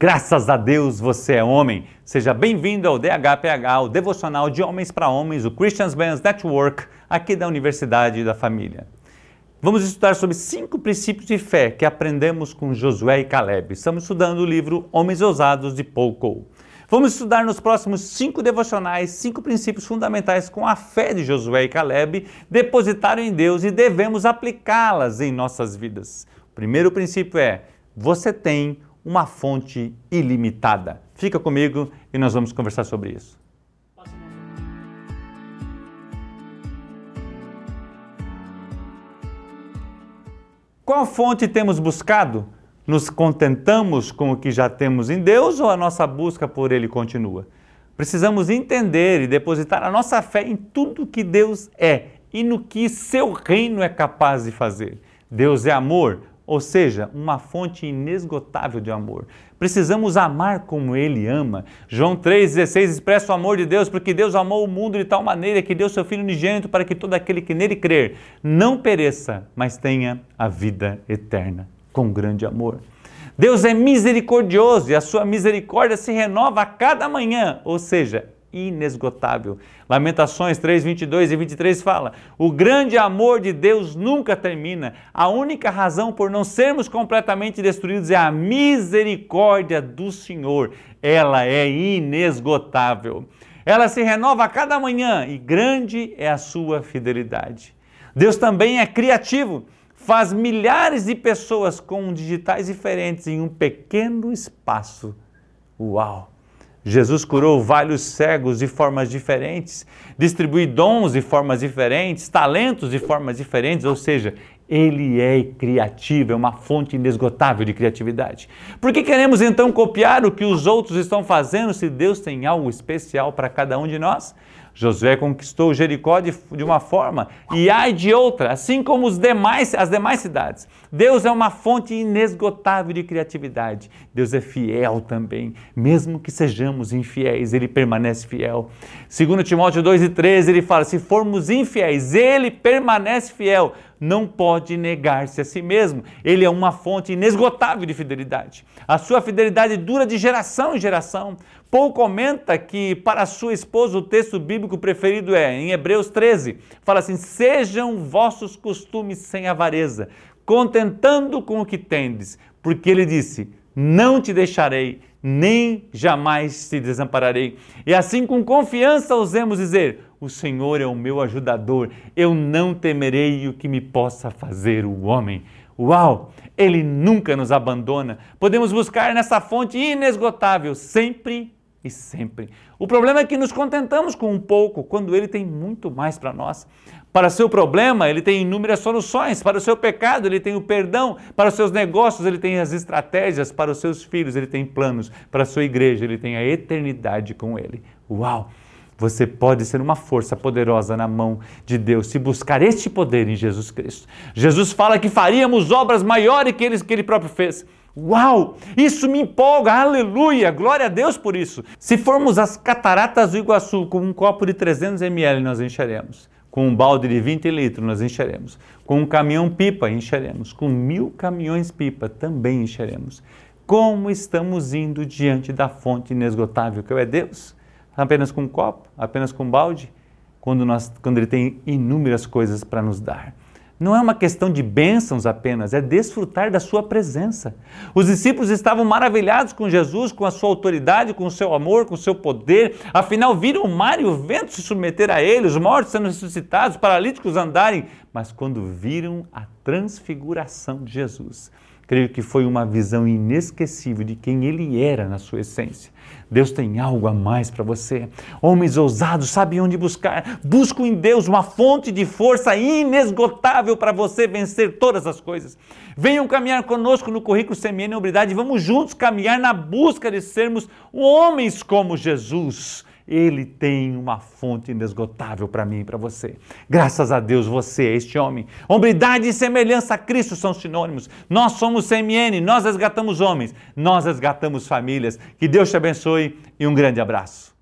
Graças a Deus você é homem. Seja bem-vindo ao DHPH, o devocional de homens para homens, o Christians Men's Network, aqui da Universidade da Família. Vamos estudar sobre cinco princípios de fé que aprendemos com Josué e Caleb. Estamos estudando o livro Homens Ousados de Paul Cole. Vamos estudar nos próximos cinco devocionais cinco princípios fundamentais com a fé de Josué e Caleb, depositaram em Deus e devemos aplicá-las em nossas vidas. O primeiro princípio é: você tem uma fonte ilimitada. Fica comigo e nós vamos conversar sobre isso. Qual fonte temos buscado? Nos contentamos com o que já temos em Deus ou a nossa busca por Ele continua? Precisamos entender e depositar a nossa fé em tudo que Deus é e no que seu reino é capaz de fazer. Deus é amor, ou seja, uma fonte inesgotável de amor. Precisamos amar como Ele ama. João 3,16 expressa o amor de Deus, porque Deus amou o mundo de tal maneira que deu seu Filho unigênito para que todo aquele que nele crer não pereça, mas tenha a vida eterna, com grande amor. Deus é misericordioso e a sua misericórdia se renova a cada manhã, ou seja, inesgotável. Lamentações 3, 22 e 23 fala: O grande amor de Deus nunca termina. A única razão por não sermos completamente destruídos é a misericórdia do Senhor. Ela é inesgotável. Ela se renova a cada manhã e grande é a sua fidelidade. Deus também é criativo. Faz milhares de pessoas com digitais diferentes em um pequeno espaço. Uau! Jesus curou vários cegos de formas diferentes, distribuiu dons de formas diferentes, talentos de formas diferentes, ou seja, ele é criativo, é uma fonte inesgotável de criatividade. Por que queremos então copiar o que os outros estão fazendo se Deus tem algo especial para cada um de nós? Josué conquistou Jericó de, de, uma forma e Ai de outra, assim como os demais, as demais cidades. Deus é uma fonte inesgotável de criatividade. Deus é fiel também. Mesmo que sejamos infiéis, Ele permanece fiel. Segundo Timóteo 2 e 13, ele fala, se formos infiéis, Ele permanece fiel não pode negar-se a si mesmo. Ele é uma fonte inesgotável de fidelidade. A sua fidelidade dura de geração em geração. Paul comenta que para sua esposa o texto bíblico preferido é em Hebreus 13. Fala assim: "Sejam vossos costumes sem avareza, contentando com o que tendes", porque ele disse: "Não te deixarei, nem jamais te desampararei". E assim com confiança ousemos dizer: o Senhor é o meu ajudador, eu não temerei o que me possa fazer o homem. Uau! Ele nunca nos abandona. Podemos buscar nessa fonte inesgotável sempre e sempre. O problema é que nos contentamos com um pouco, quando ele tem muito mais para nós. Para seu problema, ele tem inúmeras soluções. Para o seu pecado, ele tem o perdão. Para os seus negócios, ele tem as estratégias. Para os seus filhos, ele tem planos. Para a sua igreja, ele tem a eternidade com ele. Uau! Você pode ser uma força poderosa na mão de Deus se buscar este poder em Jesus Cristo. Jesus fala que faríamos obras maiores que ele, que ele próprio fez. Uau! Isso me empolga, aleluia! Glória a Deus por isso. Se formos às cataratas do Iguaçu com um copo de 300 ml, nós encheremos. Com um balde de 20 litros, nós encheremos. Com um caminhão pipa, encheremos. Com mil caminhões pipa, também encheremos. Como estamos indo diante da fonte inesgotável que é Deus? Apenas com um copo, apenas com um balde, quando, nós, quando Ele tem inúmeras coisas para nos dar. Não é uma questão de bênçãos apenas, é desfrutar da Sua presença. Os discípulos estavam maravilhados com Jesus, com a Sua autoridade, com o seu amor, com o seu poder. Afinal, viram o mar e o vento se submeter a Ele, os mortos sendo ressuscitados, os paralíticos andarem. Mas quando viram a transfiguração de Jesus, Creio que foi uma visão inesquecível de quem ele era na sua essência. Deus tem algo a mais para você. Homens ousados sabem onde buscar. Buscam em Deus uma fonte de força inesgotável para você vencer todas as coisas. Venham caminhar conosco no currículo Semeando em Obridade. Vamos juntos caminhar na busca de sermos homens como Jesus ele tem uma fonte inesgotável para mim e para você. Graças a Deus você é este homem. Hombridade e semelhança a Cristo são sinônimos. Nós somos CMN, nós resgatamos homens, nós resgatamos famílias. Que Deus te abençoe e um grande abraço.